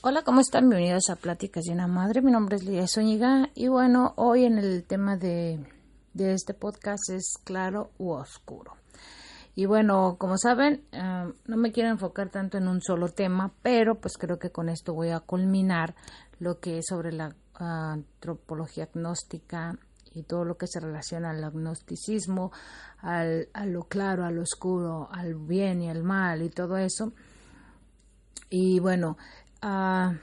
Hola, ¿cómo están? Bienvenidos a Pláticas de una Madre. Mi nombre es Lidia Zúñiga y bueno, hoy en el tema de, este podcast es claro u oscuro. Y bueno, como saben, eh, no me quiero enfocar tanto en un solo tema, pero pues creo que con esto voy a culminar lo que es sobre la antropología agnóstica y todo lo que se relaciona al agnosticismo, al, a lo claro, a lo oscuro, al bien y al mal y todo eso. Y bueno, ah,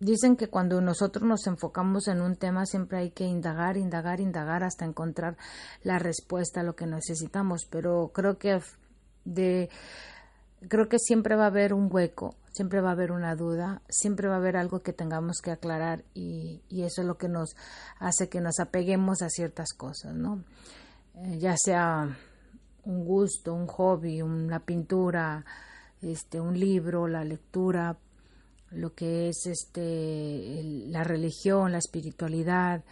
dicen que cuando nosotros nos enfocamos en un tema siempre hay que indagar, indagar, indagar hasta encontrar la respuesta a lo que necesitamos, pero creo que de creo que siempre va a haber un hueco, siempre va a haber una duda, siempre va a haber algo que tengamos que aclarar y, eso es lo que nos hace que nos apeguemos a ciertas cosas, ¿no? Eh, ya sea un gusto, un hobby, una pintura, este, un libro, la lectura, lo que es este, la religión, la espiritualidad,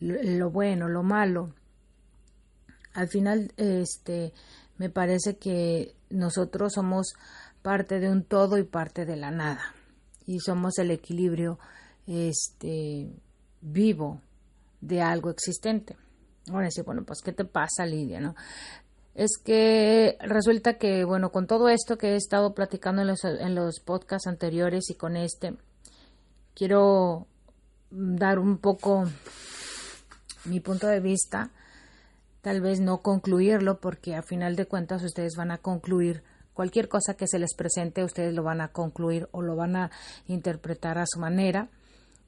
lo, bueno, lo malo. Al final, este, me parece que nosotros somos parte de un todo y parte de la nada y somos el equilibrio este vivo de algo existente. Ahora sí, bueno, pues ¿qué te pasa, Lidia? ¿no? Es que resulta que, bueno, con todo esto que he estado platicando en los, en los podcasts anteriores y con este, quiero dar un poco mi punto de vista, tal vez no concluirlo, porque a final de cuentas ustedes van a concluir cualquier cosa que se les presente, ustedes lo van a concluir o lo van a interpretar a su manera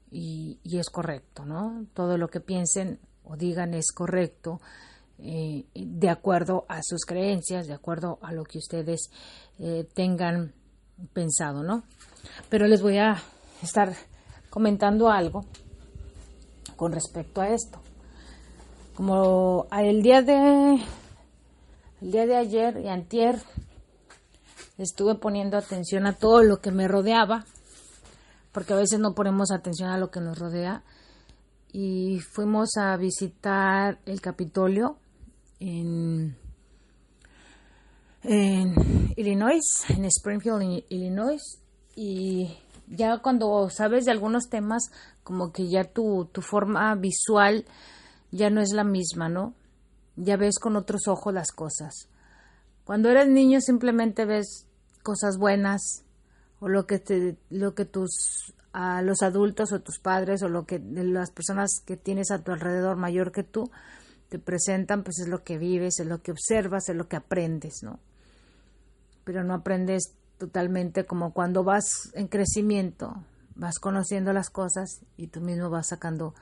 y, y es correcto, ¿no? Todo lo que piensen o digan es correcto eh, de acuerdo a sus creencias, de acuerdo a lo que ustedes eh, tengan pensado, ¿no? Pero les voy a estar comentando algo con respecto a esto. Como el día de el día de ayer y antier estuve poniendo atención a todo lo que me rodeaba, porque a veces no ponemos atención a lo que nos rodea, y fuimos a visitar el Capitolio en, Illinois, en Springfield, Illinois, y ya cuando sabes de algunos temas, como que ya tu, tu forma visual ya no es la misma, ¿no? Ya ves con otros ojos las cosas. Cuando eres niño simplemente ves cosas buenas o lo que te, lo que tus a los adultos o tus padres o lo que las personas que tienes a tu alrededor mayor que tú te presentan, pues es lo que vives, es lo que observas, es lo que aprendes, ¿no? Pero no aprendes totalmente como cuando vas en crecimiento, vas conociendo las cosas y tú mismo vas sacando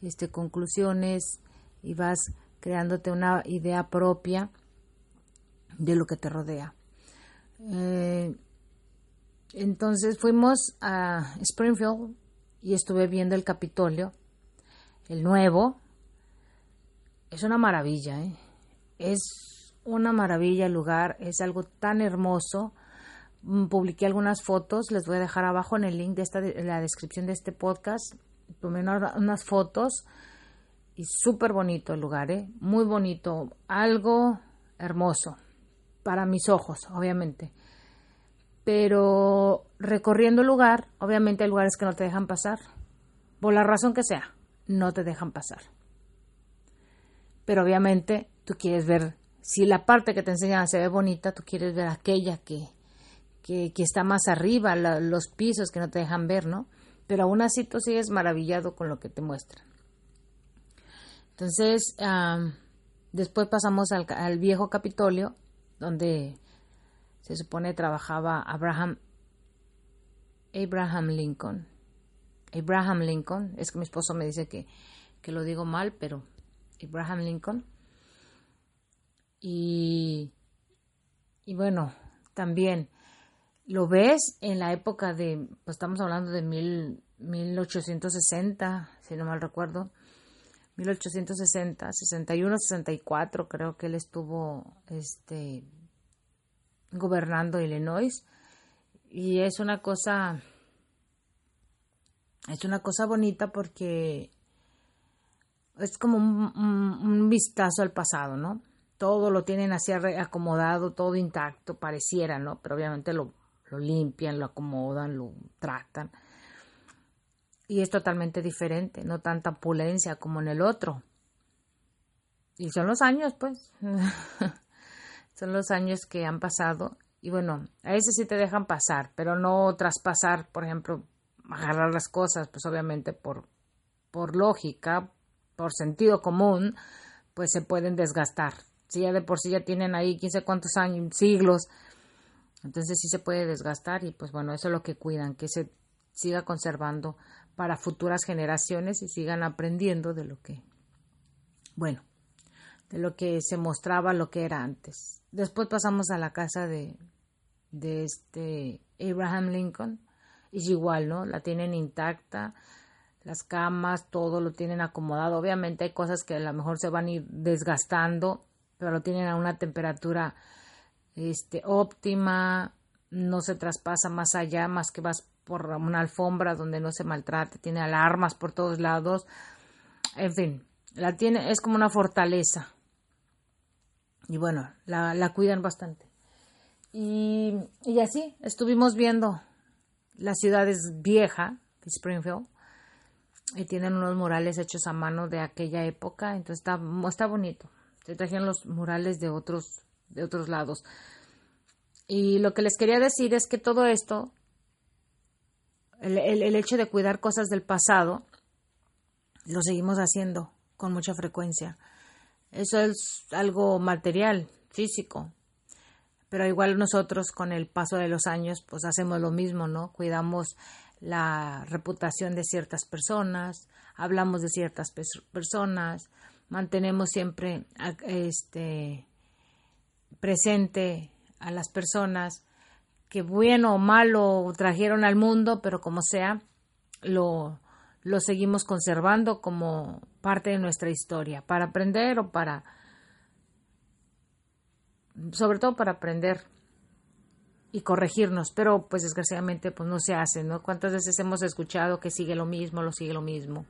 este, conclusiones y vas creándote una idea propia de lo que te rodea. Eh, entonces fuimos a Springfield y estuve viendo el Capitolio, el nuevo, es una maravilla, ¿eh? es una maravilla el lugar, es algo tan hermoso. Mm, publiqué algunas fotos, les voy a dejar abajo en el link de esta, la descripción de este podcast. Tomé unas fotos y súper bonito el lugar, ¿eh? muy bonito, algo hermoso para mis ojos, obviamente. Pero recorriendo el lugar, obviamente hay lugares que no te dejan pasar, por la razón que sea, no te dejan pasar pero obviamente tú quieres ver, si la parte que te enseñan se ve bonita, tú quieres ver aquella que, que, está más arriba, los pisos que no te dejan ver, ¿no? Pero aún así tú sigues maravillado con lo que te muestran. Entonces, después pasamos al, al, viejo Capitolio, donde se supone trabajaba Abraham, Abraham Lincoln. Abraham Lincoln, es que mi esposo me dice que, que lo digo mal, pero Abraham Lincoln. Y, y bueno, también lo ves en la época de, pues estamos hablando de mil, 1860, si no mal recuerdo, 1860, 61, 64, creo que él estuvo este, gobernando Illinois. Y es una cosa, es una cosa bonita porque es como un, vistazo al pasado, ¿no? Todo lo tienen así acomodado, todo intacto, pareciera, ¿no? Pero obviamente lo, lo limpian, lo acomodan, lo tratan. Y es totalmente diferente, no tanta opulencia como en el otro. Y son los años, pues. son los años que han pasado. Y bueno, a veces sí te dejan pasar, pero no traspasar, por ejemplo, agarrar las cosas, pues obviamente por, por lógica, por sentido común, pues se pueden desgastar. Si ya de por sí ya tienen ahí quién sé cuántos años, siglos, entonces sí se puede desgastar y pues bueno, eso es lo que cuidan, que se siga conservando para futuras generaciones y sigan aprendiendo de lo que, bueno, de lo que se mostraba, lo que era antes. Después pasamos a la casa de, de este Abraham Lincoln, y igual, ¿no? La tienen intacta, las camas, todo lo tienen acomodado. Obviamente hay cosas que a lo mejor se van a ir desgastando, pero lo tienen a una temperatura este, óptima, no se traspasa más allá, más que vas por una alfombra donde no se maltrate, tiene alarmas por todos lados, en fin, la tiene, es como una fortaleza. Y bueno, la, la cuidan bastante. Y, y, así estuvimos viendo la ciudad es vieja, Springfield, y tienen unos murales hechos a mano de aquella época, entonces está, está bonito. Se trajeron los murales de otros, de otros lados. Y lo que les quería decir es que todo esto el, hecho de cuidar cosas del pasado, lo seguimos haciendo con mucha frecuencia. Eso es algo material, físico. Pero igual nosotros con el paso de los años pues hacemos lo mismo, ¿no? Cuidamos la reputación de ciertas personas, hablamos de ciertas personas, mantenemos siempre este presente a las personas que bueno o malo trajeron al mundo, pero como sea, lo, lo seguimos conservando como parte de nuestra historia, para aprender o para, sobre todo para aprender y corregirnos, pero pues desgraciadamente pues no se hace, ¿no? ¿Cuántas veces hemos escuchado que sigue lo mismo, lo sigue lo mismo?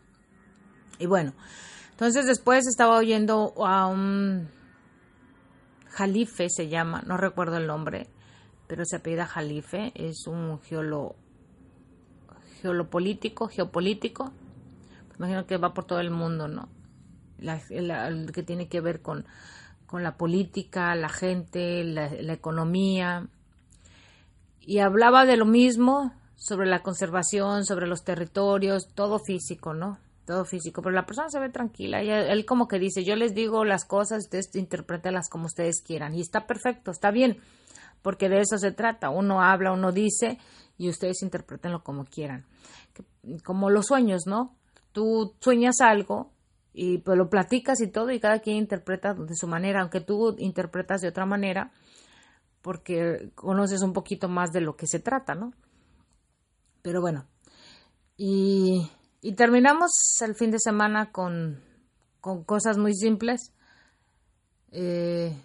Y bueno, entonces después estaba oyendo a un jalife, se llama, no recuerdo el nombre, pero se apellida Jalife, es un geolo, geolopolítico, geopolítico, imagino que va por todo el mundo, ¿no? La, que tiene que ver con, con la política, la gente, la, la, economía. Y hablaba de lo mismo sobre la conservación, sobre los territorios, todo físico, ¿no? Todo físico, pero la persona se ve tranquila. Y él como que dice, yo les digo las cosas, ustedes interpretenlas como ustedes quieran. Y está perfecto, está bien porque de eso se trata. Uno habla, uno dice y ustedes interpretenlo como quieran. Como los sueños, ¿no? Tú sueñas algo y pues lo platicas y todo y cada quien interpreta de su manera, aunque tú interpretas de otra manera porque conoces un poquito más de lo que se trata, ¿no? Pero bueno, y, terminamos el fin de semana con, cosas muy simples. Eh,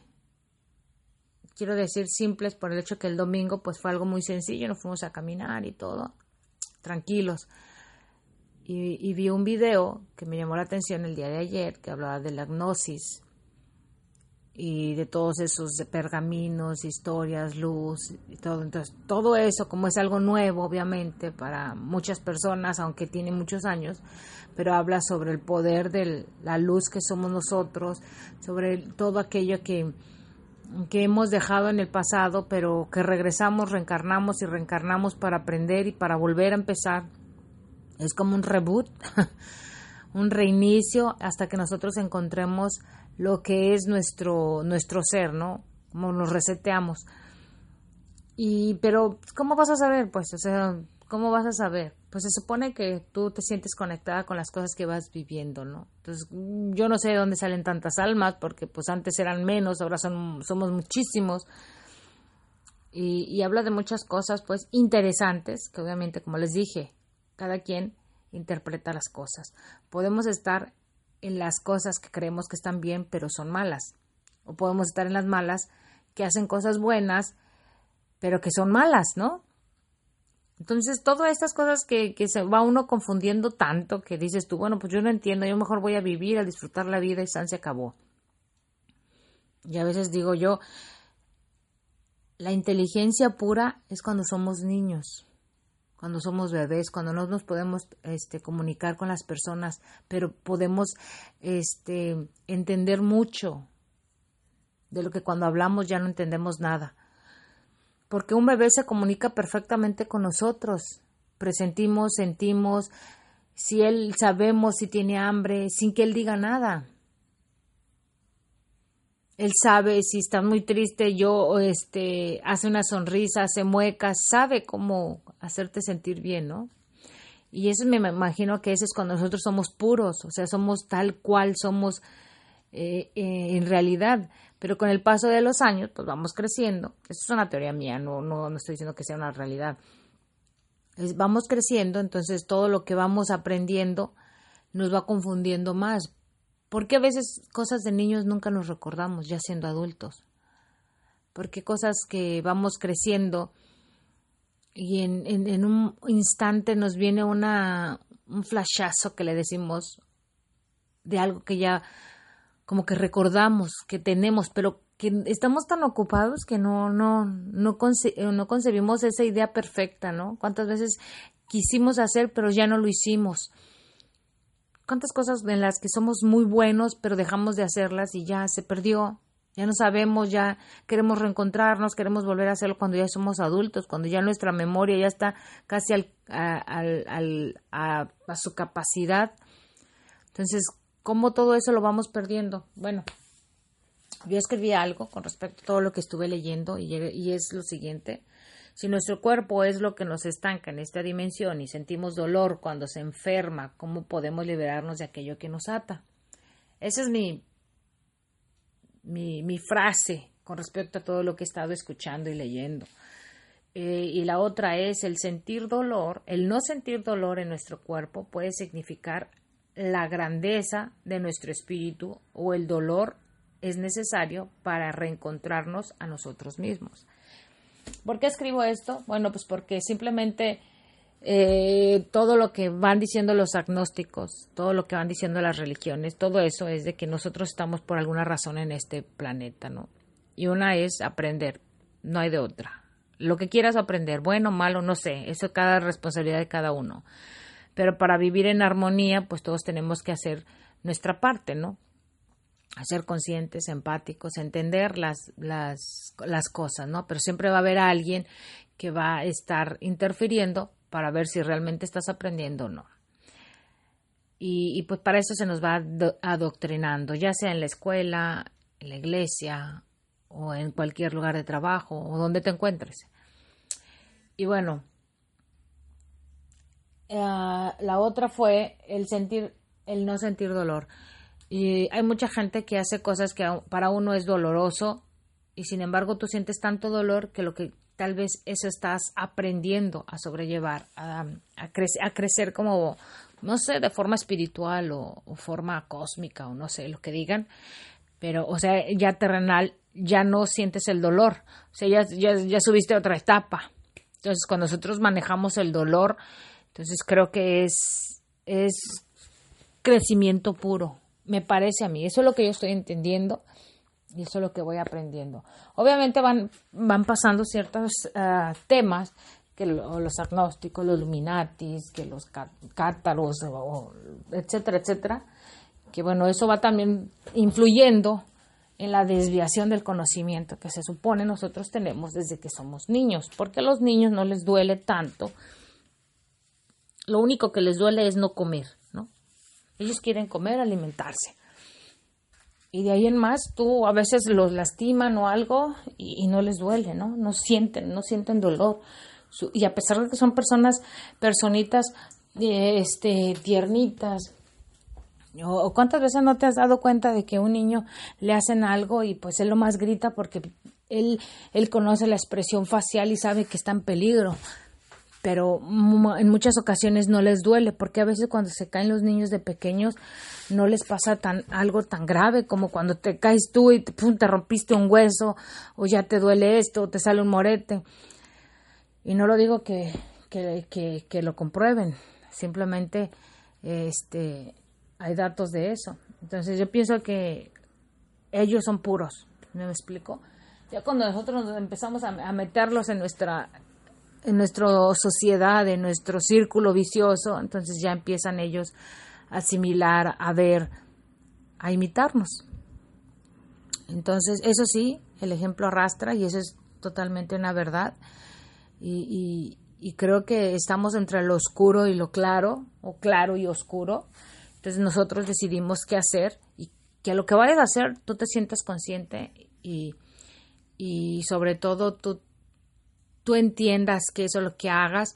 quiero decir simples por el hecho que el domingo pues fue algo muy sencillo, nos fuimos a caminar y todo, tranquilos. Y, vi un video que me llamó la atención el día de ayer, que hablaba de la gnosis y de todos esos pergaminos, historias, luz y todo. Entonces, todo eso, como es algo nuevo, obviamente, para muchas personas, aunque tiene muchos años, pero habla sobre el poder de la luz que somos nosotros, sobre todo aquello que que hemos dejado en el pasado, pero que regresamos, reencarnamos y reencarnamos para aprender y para volver a empezar. Es como un reboot, un reinicio hasta que nosotros encontremos lo que es nuestro, nuestro ser, ¿no? Como nos reseteamos. Y, pero, ¿cómo vas a saber? Pues, o sea, ¿cómo vas a saber? Pues se supone que tú te sientes conectada con las cosas que vas viviendo, ¿no? Entonces, yo no sé de dónde salen tantas almas, porque pues antes eran menos, ahora son, somos muchísimos. y, habla de muchas cosas pues interesantes, que obviamente como les dije, cada quien interpreta las cosas. Podemos estar en las cosas que creemos que están bien, pero son malas. O podemos estar en las malas que hacen cosas buenas, pero que son malas, ¿no? Entonces, todas estas cosas que, que, se va uno confundiendo tanto que dices tú, bueno, pues yo no entiendo, yo mejor voy a vivir, a disfrutar la vida y San se acabó. Y a veces digo yo, la inteligencia pura es cuando somos niños, cuando somos bebés, cuando no nos podemos este, comunicar con las personas, pero podemos este, entender mucho de lo que cuando hablamos ya no entendemos nada porque un bebé se comunica perfectamente con nosotros. Presentimos, sentimos, si él sabemos si tiene hambre, sin que él diga nada. Él sabe si está muy triste, yo este hace una sonrisa, hace muecas, sabe cómo hacerte sentir bien, ¿no? Y eso me imagino que eso es cuando nosotros somos puros, o sea, somos tal cual somos eh, eh, en realidad. Pero con el paso de los años, pues vamos creciendo. Eso es una teoría mía, no, no, no estoy diciendo que sea una realidad. vamos creciendo, entonces todo lo que vamos aprendiendo nos va confundiendo más. Porque a veces cosas de niños nunca nos recordamos, ya siendo adultos. Porque cosas que vamos creciendo y en, en, un instante nos viene una, un flashazo que le decimos de algo que ya como que recordamos que tenemos, pero que estamos tan ocupados que no, no, no, no concebimos esa idea perfecta, ¿no? ¿Cuántas veces quisimos hacer, pero ya no lo hicimos? ¿Cuántas cosas en las que somos muy buenos, pero dejamos de hacerlas y ya se perdió? Ya no sabemos, ya queremos reencontrarnos, queremos volver a hacerlo cuando ya somos adultos, cuando ya nuestra memoria ya está casi al, al, a, a su capacidad. Entonces, cómo todo eso lo vamos perdiendo. Bueno, yo escribí algo con respecto a todo lo que estuve leyendo y, es lo siguiente. Si nuestro cuerpo es lo que nos estanca en esta dimensión y sentimos dolor cuando se enferma, ¿cómo podemos liberarnos de aquello que nos ata? Esa es mi, mi, frase con respecto a todo lo que he estado escuchando y leyendo. Eh, y la otra es el sentir dolor, el no sentir dolor en nuestro cuerpo puede significar la grandeza de nuestro espíritu o el dolor es necesario para reencontrarnos a nosotros mismos. ¿Por qué escribo esto? Bueno, pues porque simplemente eh, todo lo que van diciendo los agnósticos, todo lo que van diciendo las religiones, todo eso es de que nosotros estamos por alguna razón en este planeta, ¿no? Y una es aprender, no hay de otra. Lo que quieras aprender, bueno, malo, no sé, eso es cada responsabilidad de cada uno. Pero para vivir en armonía, pues todos tenemos que hacer nuestra parte, ¿no? Ser conscientes, empáticos, entender las, las, las cosas, ¿no? Pero siempre va a haber alguien que va a estar interfiriendo para ver si realmente estás aprendiendo o no. Y, pues para eso se nos va adoctrinando, ya sea en la escuela, en la iglesia o en cualquier lugar de trabajo o donde te encuentres. Y bueno, eh, la otra fue el sentir, el no sentir dolor. Y hay mucha gente que hace cosas que para uno es doloroso y sin embargo tú sientes tanto dolor que lo que tal vez eso estás aprendiendo a sobrellevar, a, a, crecer como, no sé, de forma espiritual o, forma cósmica o no sé, lo que digan, pero, o sea, ya terrenal, ya no sientes el dolor, o sea, ya, ya, ya subiste a otra etapa. Entonces, cuando nosotros manejamos el dolor, entonces creo que es, es crecimiento puro, me parece a mí. Eso es lo que yo estoy entendiendo y eso es lo que voy aprendiendo. Obviamente van, van pasando ciertos ah, temas que los agnósticos, los luminatis, que los cátaros, etcétera, etcétera, que bueno, eso va también influyendo en la desviación del conocimiento que se supone nosotros tenemos desde que somos niños, porque a los niños no les duele tanto lo único que les duele es no comer. Ellos quieren comer, alimentarse. Y de ahí en más, tú a veces los lastiman o algo y, no les duele, ¿no? No sienten, no sienten dolor. y a pesar de que son personas, personitas, este, tiernitas, o cuántas veces no te has dado cuenta de que un niño le hacen algo y pues él lo más grita porque él, él conoce la expresión facial y sabe que está en peligro, pero en muchas ocasiones no les duele, porque a veces cuando se caen los niños de pequeños no les pasa tan algo tan grave como cuando te caes tú y te, te rompiste un hueso o ya te duele esto o te sale un morete. Y no lo digo que, que, que, lo comprueben, simplemente este, hay datos de eso. Entonces yo pienso que ellos son puros, ¿me explico? Ya cuando nosotros nos empezamos a, meterlos en nuestra en nuestra sociedad, en nuestro círculo vicioso, entonces ya empiezan ellos a asimilar, a ver, a imitarnos. Entonces, eso sí, el ejemplo arrastra y eso es totalmente una verdad. Y, y, creo que estamos entre lo oscuro y lo claro, o claro y oscuro. Entonces nosotros decidimos qué hacer y que a lo que vayas a hacer tú te sientas consciente y, y sobre todo tú, tú entiendas que eso lo que hagas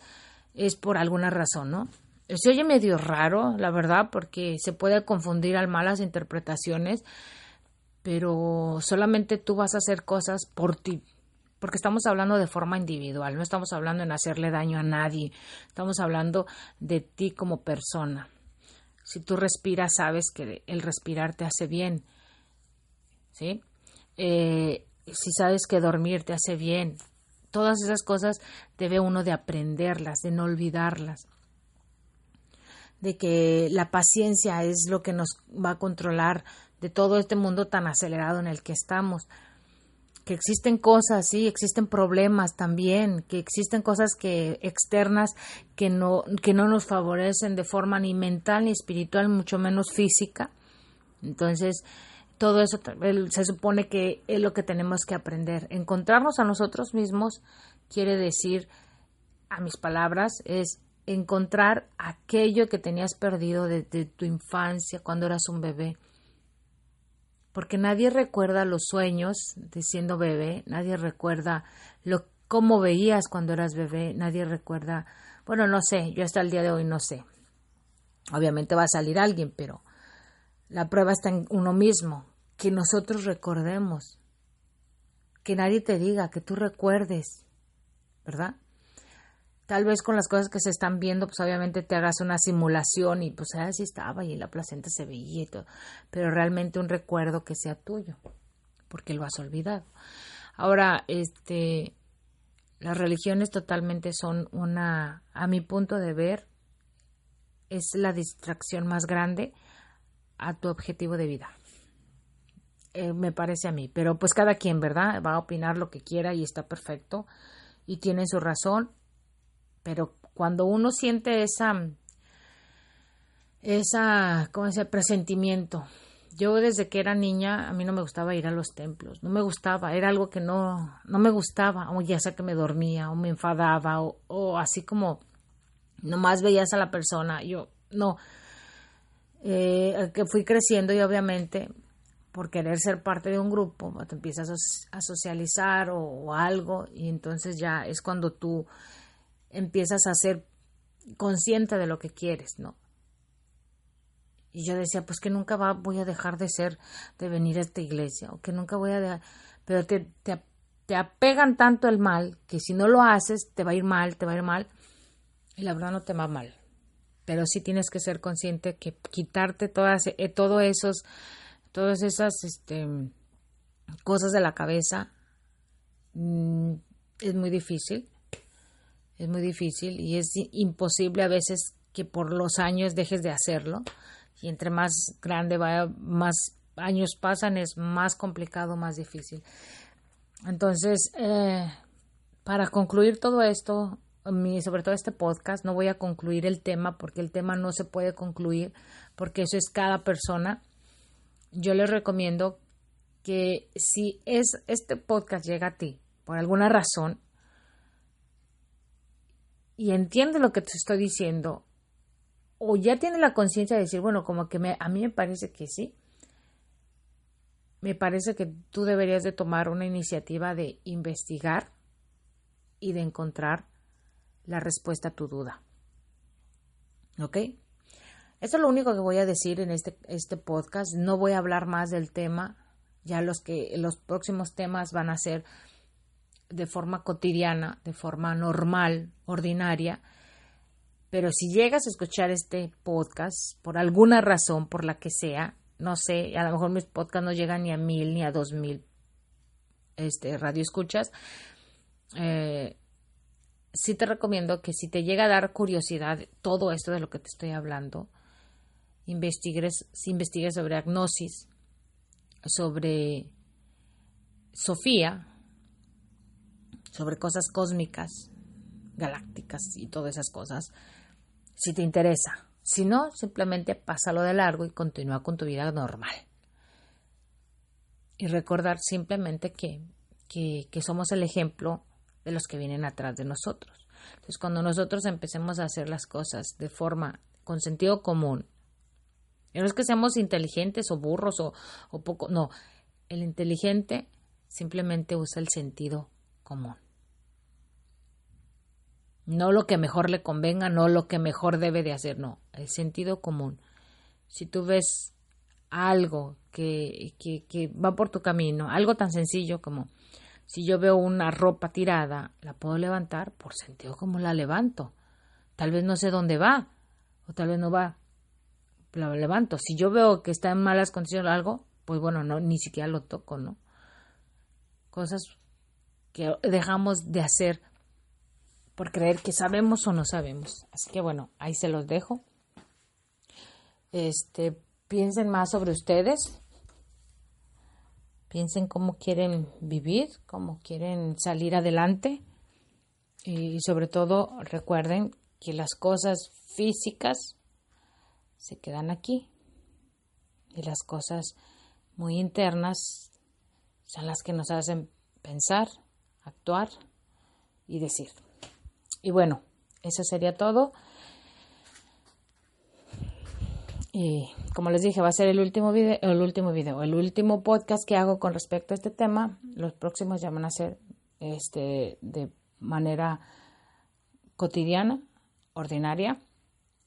es por alguna razón, ¿no? Se oye medio raro, la verdad, porque se puede confundir al malas interpretaciones, pero solamente tú vas a hacer cosas por ti, porque estamos hablando de forma individual, no estamos hablando en hacerle daño a nadie, estamos hablando de ti como persona. Si tú respiras, sabes que el respirar te hace bien, ¿sí? Eh, si sabes que dormir te hace bien, todas esas cosas debe uno de aprenderlas, de no olvidarlas, de que la paciencia es lo que nos va a controlar de todo este mundo tan acelerado en el que estamos que existen cosas, sí, existen problemas también, que existen cosas que externas que no, que no nos favorecen de forma ni mental ni espiritual, mucho menos física. Entonces, todo eso se supone que es lo que tenemos que aprender. Encontrarnos a nosotros mismos quiere decir, a mis palabras, es encontrar aquello que tenías perdido desde tu infancia, cuando eras un bebé porque nadie recuerda los sueños de siendo bebé, nadie recuerda lo cómo veías cuando eras bebé, nadie recuerda, bueno, no sé, yo hasta el día de hoy no sé. Obviamente va a salir alguien, pero la prueba está en uno mismo, que nosotros recordemos, que nadie te diga, que tú recuerdes, ¿verdad? Tal vez con las cosas que se están viendo, pues obviamente te hagas una simulación y pues así estaba y la placenta se veía y todo, pero realmente un recuerdo que sea tuyo, porque lo has olvidado. Ahora, este, las religiones totalmente son una, a mi punto de ver, es la distracción más grande a tu objetivo de vida. Eh, me parece a mí, pero pues cada quien, ¿verdad? Va a opinar lo que quiera y está perfecto. Y tiene su razón. Pero cuando uno siente esa, esa, ¿cómo se presentimiento. Yo desde que era niña, a mí no me gustaba ir a los templos, no me gustaba, era algo que no, no me gustaba, o ya sea que me dormía, o me enfadaba, o, o así como nomás veías a la persona, yo no, eh, que fui creciendo y obviamente por querer ser parte de un grupo, te empiezas a, socializar o, algo y entonces ya es cuando tú empiezas a ser consciente de lo que quieres, ¿no? Y yo decía, pues que nunca voy a dejar de ser, de venir a esta iglesia, o que nunca voy a dejar, pero te, te, te apegan tanto el mal que si no lo haces te va a ir mal, te va a ir mal, y la verdad no te va mal. Pero sí tienes que ser consciente que quitarte todas, eh, todo esos, todas esas este, cosas de la cabeza mm, es muy difícil es muy difícil y es imposible a veces que por los años dejes de hacerlo y entre más grande vaya, más años pasan, es más complicado, más difícil. Entonces, eh, para concluir todo esto, sobre todo este podcast, no voy a concluir el tema porque el tema no se puede concluir porque eso es cada persona. Yo les recomiendo que si es este podcast llega a ti por alguna razón, y entiende lo que te estoy diciendo, o ya tiene la conciencia de decir, bueno, como que me, a mí me parece que sí, me parece que tú deberías de tomar una iniciativa de investigar y de encontrar la respuesta a tu duda. ¿Ok? Eso es lo único que voy a decir en este, este podcast. No voy a hablar más del tema. Ya los que los próximos temas van a ser de forma cotidiana, de forma normal, ordinaria. Pero si llegas a escuchar este podcast por alguna razón, por la que sea, no sé, a lo mejor mis podcasts no llegan ni a mil ni a dos mil este, radio escuchas, eh, sí te recomiendo que si te llega a dar curiosidad todo esto de lo que te estoy hablando, investigues, investigues sobre agnosis, sobre Sofía, sobre cosas cósmicas, galácticas y todas esas cosas, si te interesa. Si no, simplemente pásalo de largo y continúa con tu vida normal. Y recordar simplemente que, que, que somos el ejemplo de los que vienen atrás de nosotros. Entonces, cuando nosotros empecemos a hacer las cosas de forma con sentido común, no es que seamos inteligentes o burros o, o poco, no, el inteligente simplemente usa el sentido común. No lo que mejor le convenga, no lo que mejor debe de hacer, no, el sentido común. Si tú ves algo que, que, que va por tu camino, algo tan sencillo como si yo veo una ropa tirada, la puedo levantar por sentido como la levanto. Tal vez no sé dónde va, o tal vez no va, la levanto. Si yo veo que está en malas condiciones algo, pues bueno, no, ni siquiera lo toco, ¿no? Cosas que dejamos de hacer por creer que sabemos o no sabemos. Así que bueno, ahí se los dejo. Este, piensen más sobre ustedes, piensen cómo quieren vivir, cómo quieren salir adelante y sobre todo recuerden que las cosas físicas se quedan aquí y las cosas muy internas son las que nos hacen pensar, actuar y decir. Y bueno, eso sería todo. Y como les dije, va a ser el último video, el último video, el último podcast que hago con respecto a este tema. Los próximos ya van a ser este de manera cotidiana, ordinaria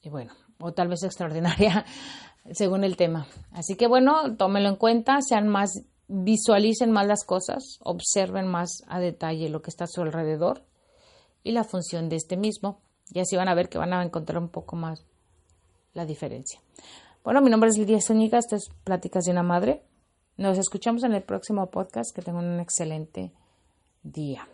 y bueno, o tal vez extraordinaria según el tema. Así que bueno, tómenlo en cuenta, sean más visualicen más las cosas, observen más a detalle lo que está a su alrededor y la función de este mismo. Y así van a ver que van a encontrar un poco más la diferencia. Bueno, mi nombre es Lidia Zúñiga, esto es Pláticas de una Madre. Nos escuchamos en el próximo podcast. Que tengan un excelente día.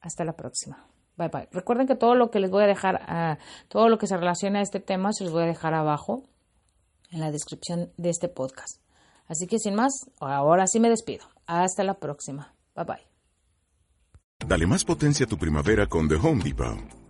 Hasta la próxima. Bye bye. Recuerden que todo lo que les voy a dejar, uh, todo lo que se relaciona a este tema, se los voy a dejar abajo en la descripción de este podcast. Así que sin más, ahora sí me despido. Hasta la próxima. Bye bye. Dale más potencia a tu primavera con The Home Depot.